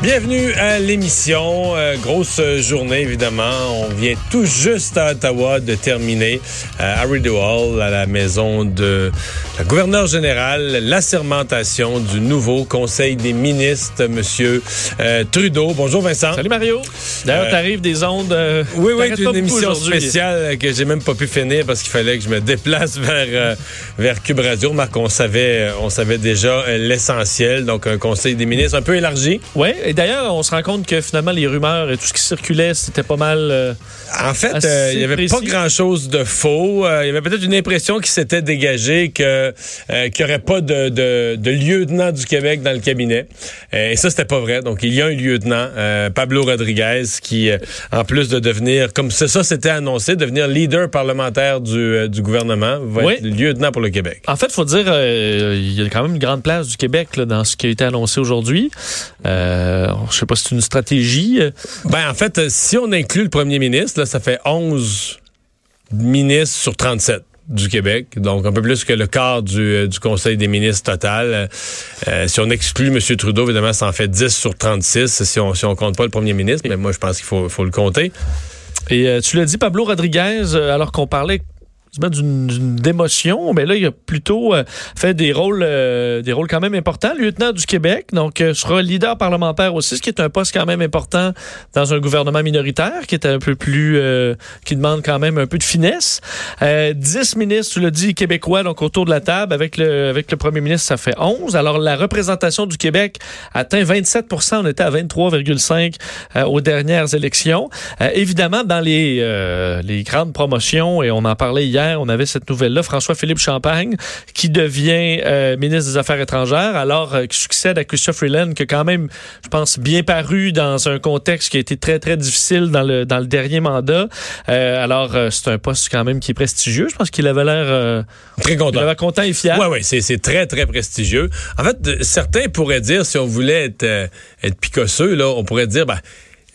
Bienvenue à l'émission. Euh, grosse journée, évidemment. On vient tout juste à Ottawa de terminer euh, Rideau Hall, à la maison de la gouverneure générale, l'assermentation du nouveau Conseil des ministres, Monsieur euh, Trudeau. Bonjour Vincent. Salut Mario. D'ailleurs, Euh, t'arrives des ondes. euh, Oui, oui, une émission spéciale que j'ai même pas pu finir parce qu'il fallait que je me déplace vers euh, vers Cube Radio. Marc, on savait, on savait déjà euh, l'essentiel, donc un conseil des ministres un peu élargi. Ouais, et d'ailleurs, on se rend compte que finalement, les rumeurs et tout ce qui circulait, c'était pas mal. euh, En fait, euh, il y avait précis. pas grand-chose de faux. Euh, il y avait peut-être une impression qui s'était dégagée que euh, qu'il n'y aurait pas de, de, de lieutenant du Québec dans le cabinet. Euh, et ça, c'était pas vrai. Donc, il y a un lieutenant, euh, Pablo Rodriguez, qui, euh, en plus de devenir, comme ça, ça c'était annoncé, devenir leader parlementaire du, euh, du gouvernement, va Oui. être lieutenant pour le Québec. En fait, faut dire, euh, il y a quand même une grande place du Québec là, dans ce qui a été annoncé aujourd'hui. Euh, je sais pas si c'est une stratégie. euh, Ben, en fait, euh, si on inclut le premier ministre, là, ça fait 11 ministres sur 37 du Québec, donc un peu plus que le quart du, euh, du Conseil des ministres total. Euh, si on exclut M. Trudeau, évidemment, ça en fait 10 sur 36 si on si on compte pas le premier ministre, mais moi, je pense qu'il faut, faut le compter. Et euh, tu l'as dit, Pablo Rodriguez, euh, alors qu'on parlait d'une démotion, mais là, il a plutôt euh, fait des rôles, euh, des rôles quand même importants. Lieutenant du Québec, donc euh, sera leader parlementaire aussi, ce qui est un poste quand même important dans un gouvernement minoritaire, qui est un peu plus, euh, qui demande quand même un peu de finesse. Euh, 10 ministres, tu l'as dit, québécois, donc autour de la table, avec le, avec le premier ministre, ça fait 11. Alors, la représentation du Québec atteint 27% on était à 23,5 euh, aux dernières élections. Évidemment, dans les, les grandes promotions, et on en parlait hier, on avait cette nouvelle-là, François-Philippe Champagne, qui devient euh, ministre des Affaires étrangères, alors euh, qui succède à Christophe Freeland, qui a quand même, je pense, bien paru dans un contexte qui a été très, très difficile dans le, dans le dernier mandat. Euh, alors, c'est un poste quand même qui est prestigieux. Je pense qu'il avait l'air Très il content. avait content et fier. Ouais, ouais, c'est, très, très prestigieux. En fait, certains pourraient dire, si on voulait être, être picosseux, là, on pourrait dire, ben,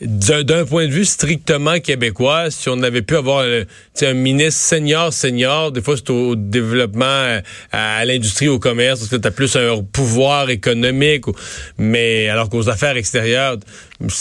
d'un, point de vue strictement québécois, si on avait pu avoir euh, un ministre senior, senior, des fois c'est au développement, euh, à, l'industrie, au commerce, parce que tu as plus un pouvoir économique, mais alors qu'aux affaires extérieures,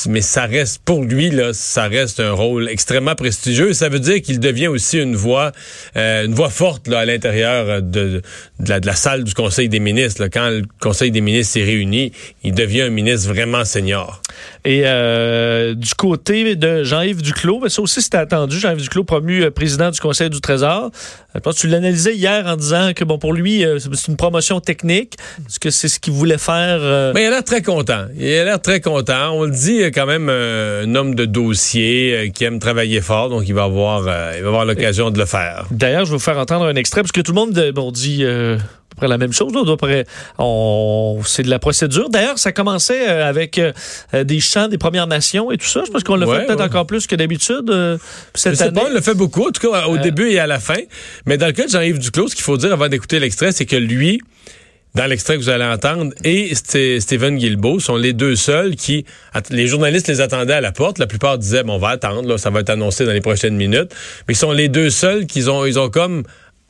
mais ça reste, pour lui, là, ça reste un rôle extrêmement prestigieux. Ça veut dire qu'il devient aussi une voix, euh, une voix forte là, à l'intérieur de, de, la, de la salle du Conseil des ministres. là. Quand le Conseil des ministres s'est réuni, il devient un ministre vraiment senior. Et euh, du côté de Jean-Yves Duclos, ben ça aussi c'était attendu. Jean-Yves Duclos promu euh, président du Conseil du Trésor. Je pense que tu l'analysais hier en disant que bon pour lui euh, c'est une promotion technique. Est-ce que c'est ce qu'il voulait faire euh, Mais il a l'air très content. Il a l'air très content. On le dit, il est quand même euh, un homme de dossier euh, qui aime travailler fort, donc il va avoir, euh, il va avoir l'occasion de le faire. D'ailleurs, je vais vous faire entendre un extrait parce que tout le monde bon, dit à peu près la même chose. On, c'est de la procédure. D'ailleurs, ça commençait avec des chants des Premières Nations et tout ça. Je pense qu'on l'a Ouais, fait peut-être ouais. encore plus que d'habitude Je cette sais année. pas, il le fait beaucoup, en tout cas au Euh. début et à la fin. Mais dans le cas de Jean-Yves Duclos, ce qu'il faut dire avant d'écouter l'extrait, c'est que lui, dans l'extrait que vous allez entendre, et Stephen Guilbeault sont les deux seuls qui... Les journalistes les attendaient à la porte. La plupart disaient, bon, on va attendre, là, ça va être annoncé dans les prochaines minutes. Mais ils sont les deux seuls qui ont, ils ont comme...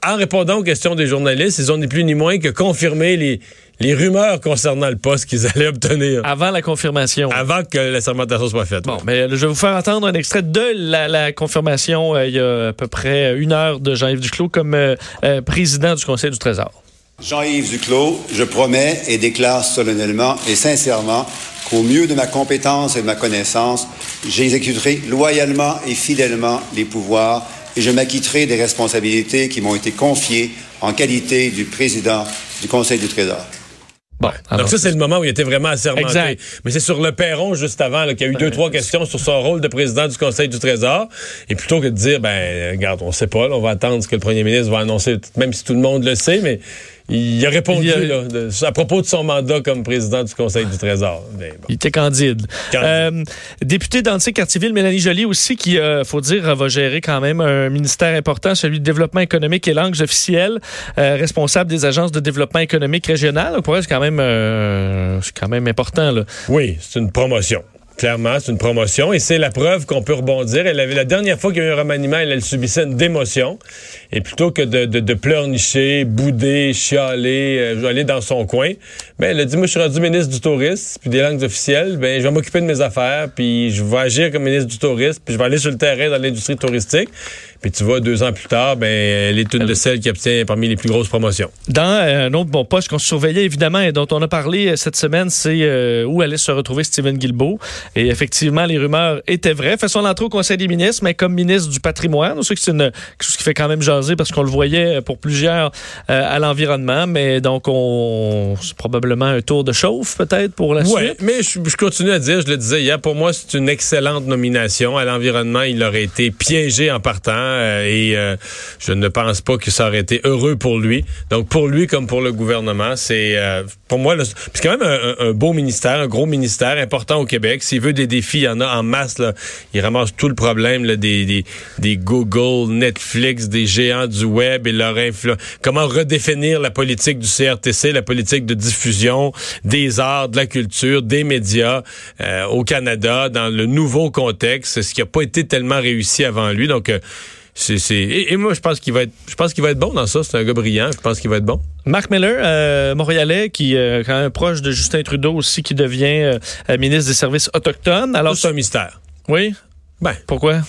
En répondant aux questions des journalistes, ils ont ni plus ni moins que confirmé les, les rumeurs concernant le poste qu'ils allaient obtenir Avant la confirmation. avant que la sermentation soit faite. Bon, mais je vais vous faire entendre un extrait de la, la confirmation euh, il y a à peu près une heure de Jean-Yves Duclos comme euh, euh, président du Conseil du Trésor. Jean-Yves Duclos, je promets et déclare solennellement et sincèrement qu'au mieux de ma compétence et de ma connaissance, j'exécuterai loyalement et fidèlement les pouvoirs et je m'acquitterai des responsabilités qui m'ont été confiées en qualité du président du Conseil du Trésor. Bon, Donc ça, c'est le moment où il était vraiment assermenté. Exact. Mais c'est sur le perron, juste avant, qu'il y a eu deux, trois questions sur son rôle de président du Conseil du Trésor. Et plutôt que de dire, ben, regarde, on sait pas, là, on va attendre ce que le premier ministre va annoncer, même si tout le monde le sait, mais il a répondu Il a- là, de- à propos de son mandat comme président du Conseil du Trésor. Mais bon. Il était candide. Candide. Euh, députée d'Antique-Cartierville, Mélanie Joly aussi, qui, euh, faut dire, va gérer quand même un ministère important, celui du développement économique et langues officielles, euh, responsable des agences de développement économique régional. Pour elle, c'est quand même, euh, c'est quand même important. Là. Oui, c'est une promotion. Clairement, c'est une promotion et c'est la preuve qu'on peut rebondir. Elle avait la dernière fois qu'il y a eu un remaniement, elle, elle subissait une démotion. Et plutôt que de, de, de pleurnicher, bouder, chialer, euh, aller dans son coin, ben, elle a dit, moi, je suis rendu ministre du tourisme puis des langues officielles. Ben, je vais m'occuper de mes affaires puis je vais agir comme ministre du tourisme puis je vais aller sur le terrain dans l'industrie touristique. Puis tu vois, deux ans plus tard, ben, elle est une de celles qui obtient parmi les plus grosses promotions. Dans euh, un autre bon poste qu'on surveillait évidemment et dont on a parlé euh, cette semaine, c'est euh, où allait se retrouver Stephen Guilbeault. Et effectivement, les rumeurs étaient vraies. Fait son entrée au Conseil des ministres, mais comme ministre du patrimoine. Chose qui fait quand même jaser parce qu'on le voyait pour plusieurs euh, à l'environnement. Mais donc, on c'est probablement un tour de chauffe peut-être pour la Ouais, suite. mais je, je continue à dire, je le disais hier, pour moi, c'est une excellente nomination. À l'environnement, il aurait été piégé en partant euh, et euh, je ne pense pas que ça aurait été heureux pour lui. Donc, pour lui comme pour le gouvernement, c'est euh, pour moi, c'est quand même un, un- un beau ministère, un gros ministère important au Québec. S'il veut des défis, il y en a en masse. Là. Il ramasse tout le problème là, des, des, des Google, Netflix, des géants du web et leur influence. Comment redéfinir la politique du CRTC, la politique de diffusion des arts, de la culture, des médias euh, au Canada dans le nouveau contexte, ce qui n'a pas été tellement réussi avant lui. Donc euh, c'est c'est- et, et moi je pense qu'il va être je pense qu'il va être bon dans ça. C'est un gars brillant. Je pense qu'il va être bon. Marc Miller, euh, Montréalais, qui est quand même proche de Justin Trudeau aussi, qui devient euh, euh, ministre des Services autochtones. Alors, Alors c'est un mystère. oui, Ben, pourquoi?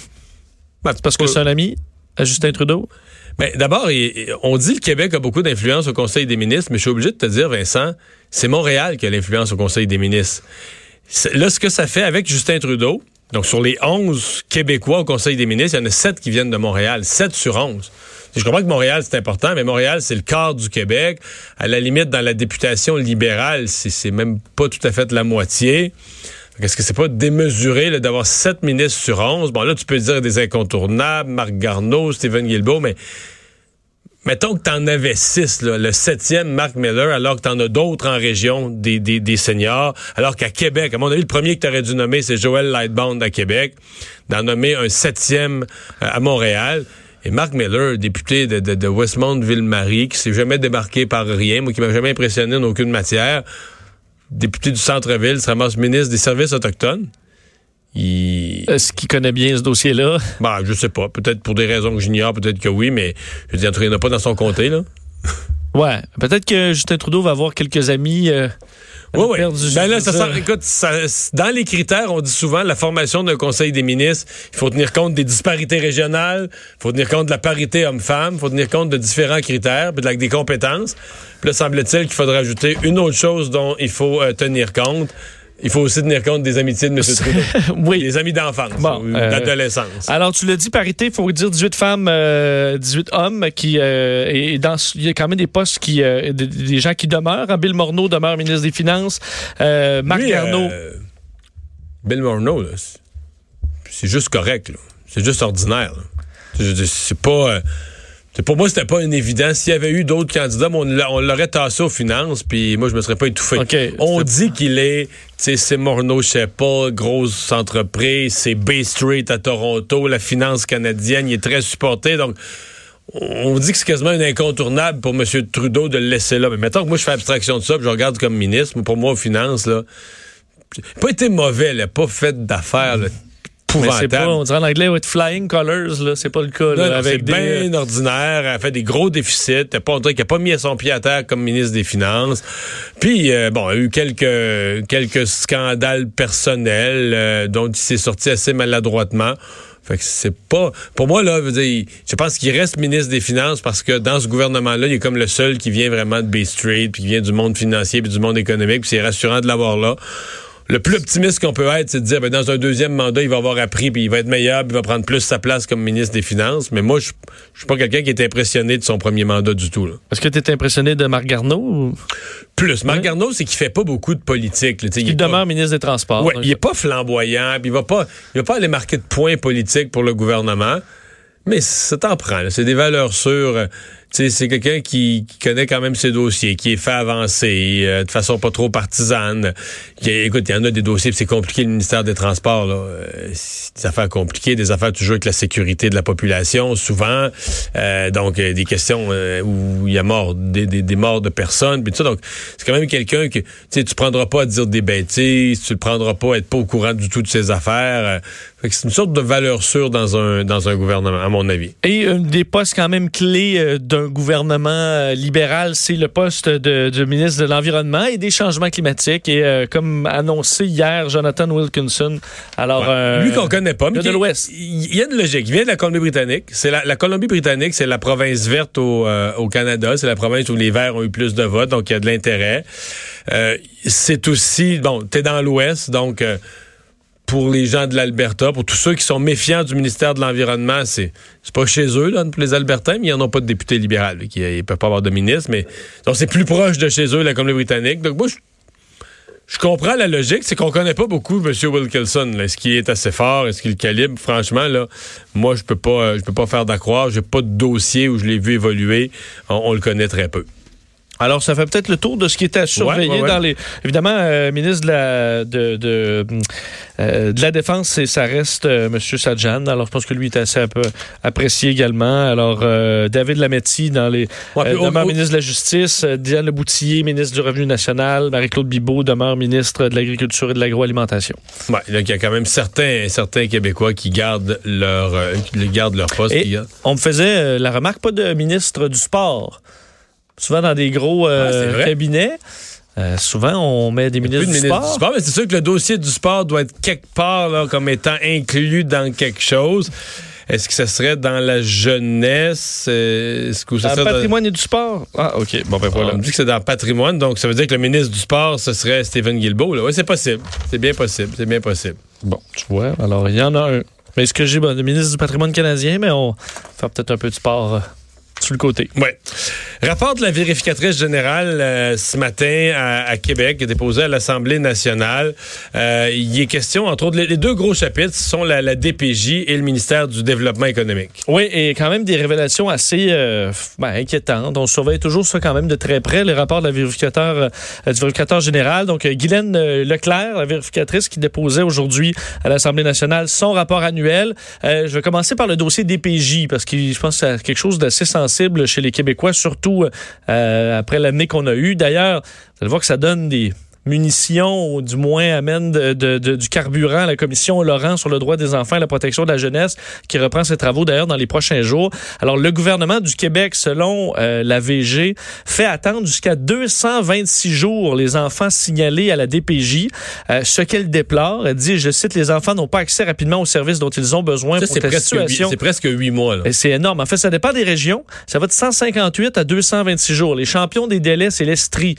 ben, Parce que c'est un ami à Justin Trudeau? Ben, d'abord, on dit que le Québec a beaucoup d'influence au Conseil des ministres, mais je suis obligé de te dire, Vincent, c'est Montréal qui a l'influence au Conseil des ministres. Là, ce que ça fait avec Justin Trudeau, donc sur les 11 Québécois au Conseil des ministres, il y en a 7 qui viennent de Montréal. 7 sur 11. Je comprends que Montréal, c'est important, mais Montréal, c'est le quart du Québec. À la limite, dans la députation libérale, c'est même pas tout à fait la moitié. Est-ce que c'est pas démesuré d'avoir 7 ministres sur 11? Bon, là, tu peux dire des incontournables, Marc Garneau, Stephen Guilbeault, mais mettons que t'en avais 6, le septième, Marc Miller, alors que t'en as d'autres en région, des, des, des seniors, alors qu'à Québec, à mon avis, le premier que t'aurais dû nommer, c'est Joël Lightbound à Québec, d'en nommer un septième euh, à Montréal. Et Marc Miller, député de, de, de Westmount-Ville-Marie, qui s'est jamais débarqué par rien, moi qui m'a jamais impressionné en aucune matière, député du centre-ville, se ramasse ministre des services autochtones. Il... Est-ce qu'il connaît bien ce dossier-là? Bah, je sais pas. Peut-être pour des raisons que j'ignore, peut-être que oui, mais je veux dire, il n'y en a pas dans son comté, là. Ouais. Peut-être que Justin Trudeau va avoir quelques amis. euh, Oui, oui. perdu- Ben là, ça sent- écoute, ça- dans les critères, on dit souvent la formation d'un conseil des ministres, il faut tenir compte des disparités régionales, il faut tenir compte de la parité homme-femme, il faut tenir compte de différents critères, puis de la- des compétences. Puis là, semble-t-il qu'il faudrait ajouter une autre chose dont il faut euh, tenir compte. Il faut aussi tenir compte des amitiés de M. Trudeau. oui. Des amis d'enfance, Bon, euh, d'adolescence. Alors, tu l'as dit, parité, il faut dire 18 femmes, euh, 18 hommes, qui, euh, et dans, il y a quand même des postes qui, euh, des, des gens qui demeurent. hein. Bill Morneau demeure ministre des Finances. Euh, Marc Lui, Garneau. euh, Bill Morneau, là, c'est- juste correct. là. C'est juste ordinaire. C'est pas. Pour moi, c'était pas une évidence. S'il y avait eu d'autres candidats, on l'a- on l'aurait tassé aux finances, puis moi, je me serais pas étouffé. On dit qu'il est, tu sais, c'est Morneau, je sais pas, grosse entreprise, c'est Bay Street à Toronto, la finance canadienne, il est très supporté, donc on dit que c'est quasiment un incontournable pour M. Trudeau de le laisser là. Mais mettons que moi, je fais abstraction de ça, puis je regarde comme ministre, mais pour moi, aux finances, là, il a pas été mauvais, il a pas fait d'affaires, Pas, on dirait en anglais, with flying colors, là. C'est pas le cas, là, non, avec c'est des. bien ordinaire. Elle a fait des gros déficits. T'as pas, on dirait n'a pas mis son pied à terre comme ministre des Finances. Puis, euh, bon, il y a eu quelques, quelques scandales personnels euh, dont il s'est sorti assez maladroitement. Fait que c'est pas. Pour moi, là, je veux dire, je pense qu'il reste ministre des Finances parce que dans ce gouvernement-là, il est comme le seul qui vient vraiment de Bay Street, puis qui vient du monde financier, puis du monde économique, puis c'est rassurant de l'avoir là le plus optimiste qu'on peut être, c'est de dire, ben, dans un deuxième mandat, il va avoir appris, puis il va être meilleur, puis il va prendre plus sa place comme ministre des Finances. Mais moi, je je suis pas quelqu'un qui est impressionné de son premier mandat du tout. Est-ce que tu es impressionné de Marc Garneau? ou- Plus. Marc Garneau, c'est qu'il fait pas beaucoup de politique. là. Il, pas- demeure ministre des Transports. Ouais, Donc, il est pas flamboyant, puis il va pas, il va pas aller marquer de points politiques pour le gouvernement. Mais ça t'en prend. C'est des valeurs sûres. C'est quelqu'un qui, qui connaît quand même ses dossiers, qui est fait avancer euh, de façon pas trop partisane. Écoute, il y en a des dossiers, c'est compliqué le ministère des Transports. Là. Euh, des affaires compliquées, des affaires toujours avec la sécurité de la population, souvent. Euh, donc, des questions où il y a mort, des, des, morts de personnes, puis tout ça. Donc, c'est quand même quelqu'un que tu tu prendras pas à dire des bêtises, tu le prendras pas à être pas au courant du tout de ses affaires. C'est une sorte de valeur sûre dans un dans un gouvernement, à mon avis. Et un des postes quand même clés euh, d'un gouvernement euh, libéral, c'est le poste de, ministre de l'Environnement et des changements climatiques. Et euh, comme annoncé hier, Jonathan Wilkinson. Alors, euh, Lui qu'on connaît pas, mais de l'Ouest. Il y a une logique. Il vient de la Colombie-Britannique. C'est la, la Colombie-Britannique, c'est la province verte au, euh, au Canada. C'est la province où les Verts ont eu plus de votes, donc il y a de l'intérêt. Euh, c'est aussi, bon, t'es dans l'Ouest, donc euh, pour les gens de l'Alberta, pour tous ceux qui sont méfiants du ministère de l'Environnement, c'est pas chez eux, là, pour les Albertains, mais ils n'en ont pas de député libéral. qu'ils- Ils peuvent pas avoir de ministre, mais donc c'est plus proche de chez eux, la Colombie-Britannique. Donc moi, je comprends la logique, c'est qu'on connaît pas beaucoup M. Wilkinson. Est-ce qu'il est assez fort? Est-ce qu'il calibre? Franchement, là, moi, je peux pas, euh, je peux pas faire d'accroire. J'ai pas de dossier où je l'ai vu évoluer. On, on le connaît très peu. Alors, ça fait peut-être le tour de ce qui était à surveiller Ouais, ouais, ouais. dans les. Évidemment, euh, ministre de la, de, de, euh, de la Défense, c'est- ça reste euh, M. Sajjan. Alors, je pense que lui est assez app- apprécié également. Alors, David Lametti, dans les. Demeure au- ministre de la Justice. Diane Leboutillier, ministre du Revenu national. Marie-Claude Bibeau demeure ministre de l'Agriculture et de l'Agroalimentation. Ouais, donc il y a quand même certains, certains Québécois qui gardent leur, qui gardent leur poste. Et qui on me faisait la remarque, pas de ministre du Sport. Souvent dans des gros euh, Ah, cabinets. euh, souvent, on met des ministres de du ministre sport. du sport, mais c'est sûr que le dossier du sport doit être quelque part là, comme étant inclus dans quelque chose. Est-ce que ce serait dans la jeunesse? euh, Est-ce que ça Dans le dans- patrimoine et du sport. Ah, OK. Bon, ben voilà. On me dit que c'est dans le patrimoine, donc ça veut dire que le ministre du Sport, ce serait Stephen Guilbeault. Oui, c'est possible. C'est bien possible. C'est bien possible. Bon, tu vois, alors il y en a un. Mais est-ce que j'ai bon, le ministre du patrimoine canadien, mais on va faire peut-être un peu de sport euh, sur le côté. Oui. Rapport de la vérificatrice générale euh, ce matin à, Québec, déposé à l'Assemblée nationale. Euh, il est question, entre autres, les, deux gros chapitres sont la, DPJ et le ministère du Développement économique. Oui, et quand même des révélations assez euh, ben, inquiétantes. On surveille toujours ça quand même de très près, les rapports de la vérificateur, euh, du vérificateur général. Donc, euh, Guylaine Leclerc, la vérificatrice qui déposait aujourd'hui à l'Assemblée nationale son rapport annuel. Je vais commencer par le dossier DPJ parce que je pense que c'est quelque chose d'assez sensible chez les Québécois, surtout euh, après l'année qu'on a eue. D'ailleurs, vous allez voir que ça donne des munitions, ou du moins amène de- de- de- du carburant à la commission Laurent sur le droit des enfants et la protection de la jeunesse, qui reprend ses travaux d'ailleurs dans les prochains jours. Alors, le gouvernement du Québec, selon euh, la VG, fait attendre jusqu'à 226 jours les enfants signalés à la DPJ, euh, ce qu'elle déplore. Elle dit, je cite, les enfants n'ont pas accès rapidement aux services dont ils ont besoin Ça, pour la situation. c'est presque huit mois. C'est énorme. En fait, ça dépend des régions. Ça va de 158 à 226 jours. Les champions des délais, c'est l'Estrie,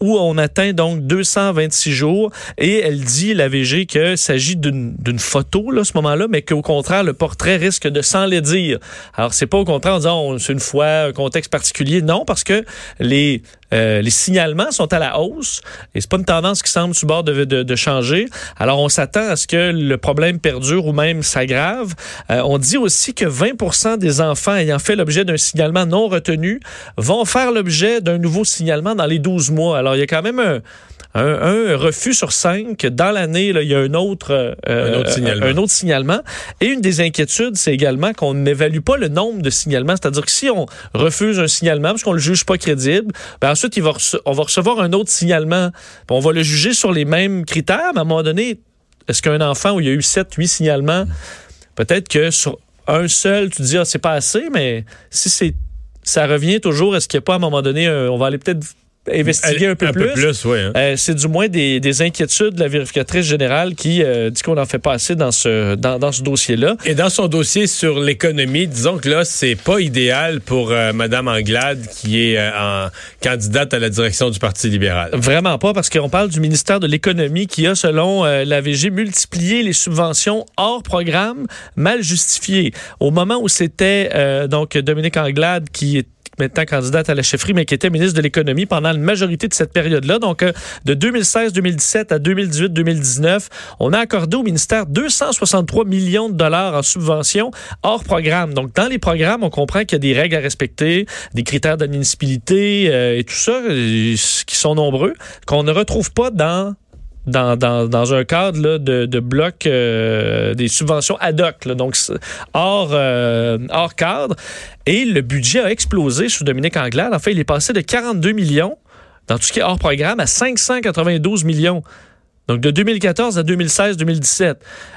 où on atteint donc 226 jours. Et elle dit, la VG, qu'il s'agit d'une photo, là, ce moment-là, mais qu'au contraire, le portrait risque de s'enlaidir. Alors, c'est pas au contraire en disant, on- c'est une fois, un contexte particulier. Non, parce que les, euh, les signalements sont à la hausse et c'est pas une tendance qui semble sur bord de, changer. Alors, on s'attend à ce que le problème perdure ou même s'aggrave. Euh, on dit aussi que 20% des enfants ayant fait l'objet d'un signalement non retenu vont faire l'objet d'un nouveau signalement dans les 12 mois. Alors, il y a quand même un, un, un refus sur cinq. Dans l'année, il y a un autre, euh, Un autre signalement. un autre signalement. Et une des inquiétudes, c'est également qu'on n'évalue pas le nombre de signalements. C'est-à-dire que si on refuse un signalement parce qu'on le juge pas crédible, ben ensuite, il va rece- on va recevoir un autre signalement. On va le juger sur les mêmes critères, mais à un moment donné, est-ce qu'un enfant où il y a eu 7, 8 signalements, peut-être que sur un seul, tu te dis, ah, c'est pas assez, mais si c'est ça revient toujours, est-ce qu'il n'y a pas à un moment donné, un- on va aller peut-être investiguer un peu un plus. peu plus, oui. hein. Euh, c'est du moins des, des inquiétudes de la vérificatrice générale qui euh, dit qu'on en fait pas assez dans ce, dans, dans ce dossier-là. Et dans son dossier sur l'économie, disons que là, c'est pas idéal pour euh, Madame Anglade, qui est euh, en candidate à la direction du Parti libéral. Vraiment pas, parce qu'on parle du ministère de l'Économie qui a, selon euh, l'AVG, multiplié les subventions hors programme mal justifiées. Au moment où c'était euh, donc Dominique Anglade qui est maintenant candidate à la chefferie, mais qui était ministre de l'Économie pendant la majorité de cette période-là. Donc, euh, de 2016-2017 à 2018-2019, on a accordé au ministère 263 millions de dollars en subventions hors programme. Donc, dans les programmes, on comprend qu'il y a des règles à respecter, des critères d'admissibilité euh, et tout ça, euh, qui sont nombreux, qu'on ne retrouve pas dans dans, un cadre de, de bloc euh, des subventions ad hoc, donc hors, euh, hors cadre. Et le budget a explosé sous Dominique Anglade. En fait, il est passé de 42 millions dans tout ce qui est hors programme à 592 millions. Donc, de 2014 à 2016-2017.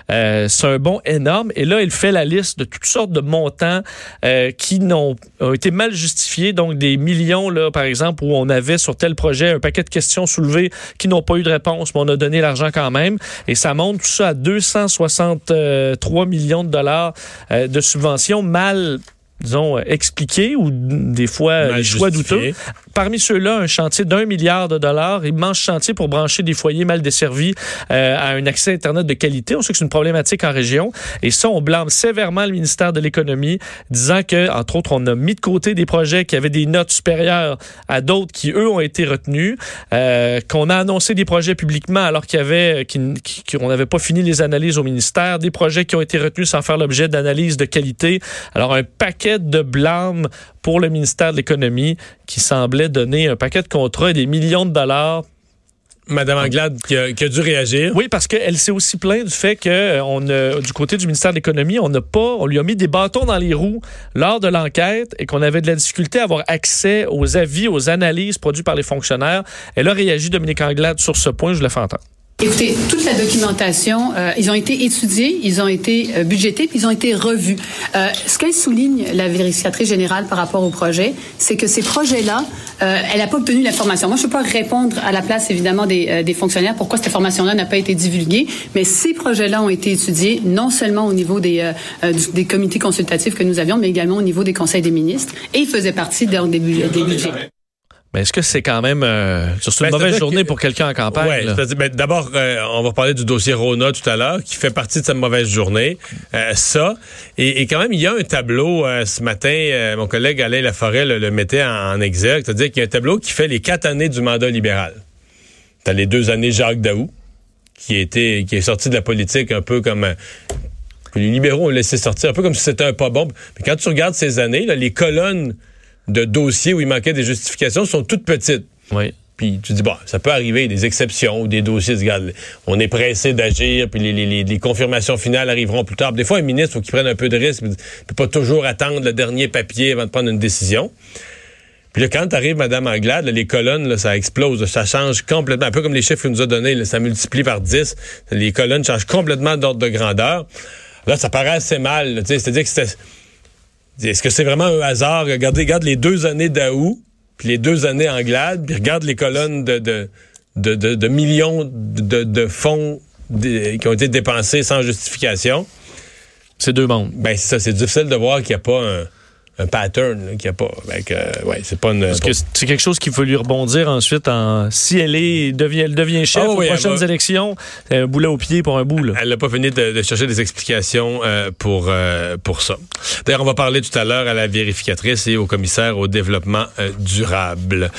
Euh, c'est un bond énorme. Et là, il fait la liste de toutes sortes de montants euh, qui n'ont ont été mal justifiés. Donc, des millions, là, par exemple, où on avait sur tel projet un paquet de questions soulevées qui n'ont pas eu de réponse, mais on a donné l'argent quand même. Et ça monte tout ça à 263 millions de dollars euh, de subventions mal disons, euh, expliqués ou des fois euh, Mal des choix douteux. Parmi ceux-là, un chantier d'un milliard de dollars, immense chantier pour brancher des foyers mal desservis euh, à un accès Internet de qualité. On sait que c'est une problématique en région. Et ça, on blâme sévèrement le ministère de l'Économie, disant que, entre autres, on a mis de côté des projets qui avaient des notes supérieures à d'autres qui, eux, ont été retenus, euh, qu'on a annoncé des projets publiquement alors qu'il y avait, qu'on n'avait pas fini les analyses au ministère, des projets qui ont été retenus sans faire l'objet d'analyses de qualité. Alors, un paquet de blâmes pour le ministère de l'Économie qui semblait donner un paquet de contrats et des millions de dollars Madame Anglade qui a, qui a dû réagir. oui, parce qu'elle s'est aussi plainte du fait que euh, on a, du côté du ministère de l'Économie, on n'a pas, on lui a mis des bâtons dans les roues lors de l'enquête et qu'on avait de la difficulté à avoir accès aux avis, aux analyses produites par les fonctionnaires. Elle a réagi, Dominique Anglade, sur ce point. Je le fais entendre. Écoutez, toute la documentation, euh, ils ont été étudiés, ils ont été euh, budgétés, puis ils ont été revus. Euh, ce qu'elle souligne, la vérificatrice générale par rapport au projet, c'est que ces projets-là, euh, elle n'a pas obtenu l'information. Moi, je ne peux pas répondre à la place, évidemment, des, euh, des fonctionnaires pourquoi cette information-là n'a pas été divulguée, mais ces projets-là ont été étudiés non seulement au niveau des, euh, des comités consultatifs que nous avions, mais également au niveau des conseils des ministres, et ils faisaient partie des budgets. Mais est-ce que c'est quand même euh, c'est une Ben, mauvaise journée que- pour quelqu'un en campagne? Ouais, ben, d'abord, euh, on va parler du dossier Rona tout à l'heure, qui fait partie de cette mauvaise journée. Euh, ça, et, et quand même, il y a un tableau ce matin, mon collègue Alain Laforêt le, le mettait en, en exergue, c'est-à-dire qu'il y a un tableau qui fait les quatre années du mandat libéral. T'as les deux années Jacques Daou, qui était, qui est sorti de la politique un peu comme que les libéraux ont laissé sortir, un peu comme si c'était un pas bon. Mais quand tu regardes ces années, là, les colonnes de dossiers où il manquait des justifications sont toutes petites. Oui. Puis tu dis, bon, ça peut arriver, des exceptions ou des dossiers, regarde, on est pressé d'agir, puis les, les- les- les confirmations finales arriveront plus tard. Des fois, un ministre, faut qu'il prenne un peu de risque, il peut pas toujours attendre le dernier papier avant de prendre une décision. Puis là, quand arrive Mme Anglade, là, les colonnes, là, ça explose, ça change complètement. Un peu comme les chiffres qu'elle nous a donnés, là, ça multiplie par 10. Les colonnes changent complètement d'ordre de grandeur. Là, ça paraît assez mal. C'est-à-dire que c'était... Est-ce que c'est vraiment un hasard? Regardez, regarde les deux années d'Aou, puis les deux années Anglade, puis regarde les colonnes de, de, de, de- de millions de, de fonds qui ont été dépensés sans justification. C'est deux mondes. Ben, c'est ça, c'est difficile de voir qu'il n'y a pas un, un pattern, qu'il n'y a pas. Que, ouais, c'est pas une. Parce que c'est quelque chose qu'il faut lui rebondir ensuite en si elle est devient elle devient chef Ah aux prochaines va- élections, c'est un boulet au pied pour un bout là. Elle n'a pas fini de, de chercher des explications euh, pour, euh, pour ça. D'ailleurs, on va parler tout à l'heure à la vérificatrice et au commissaire au développement euh, durable.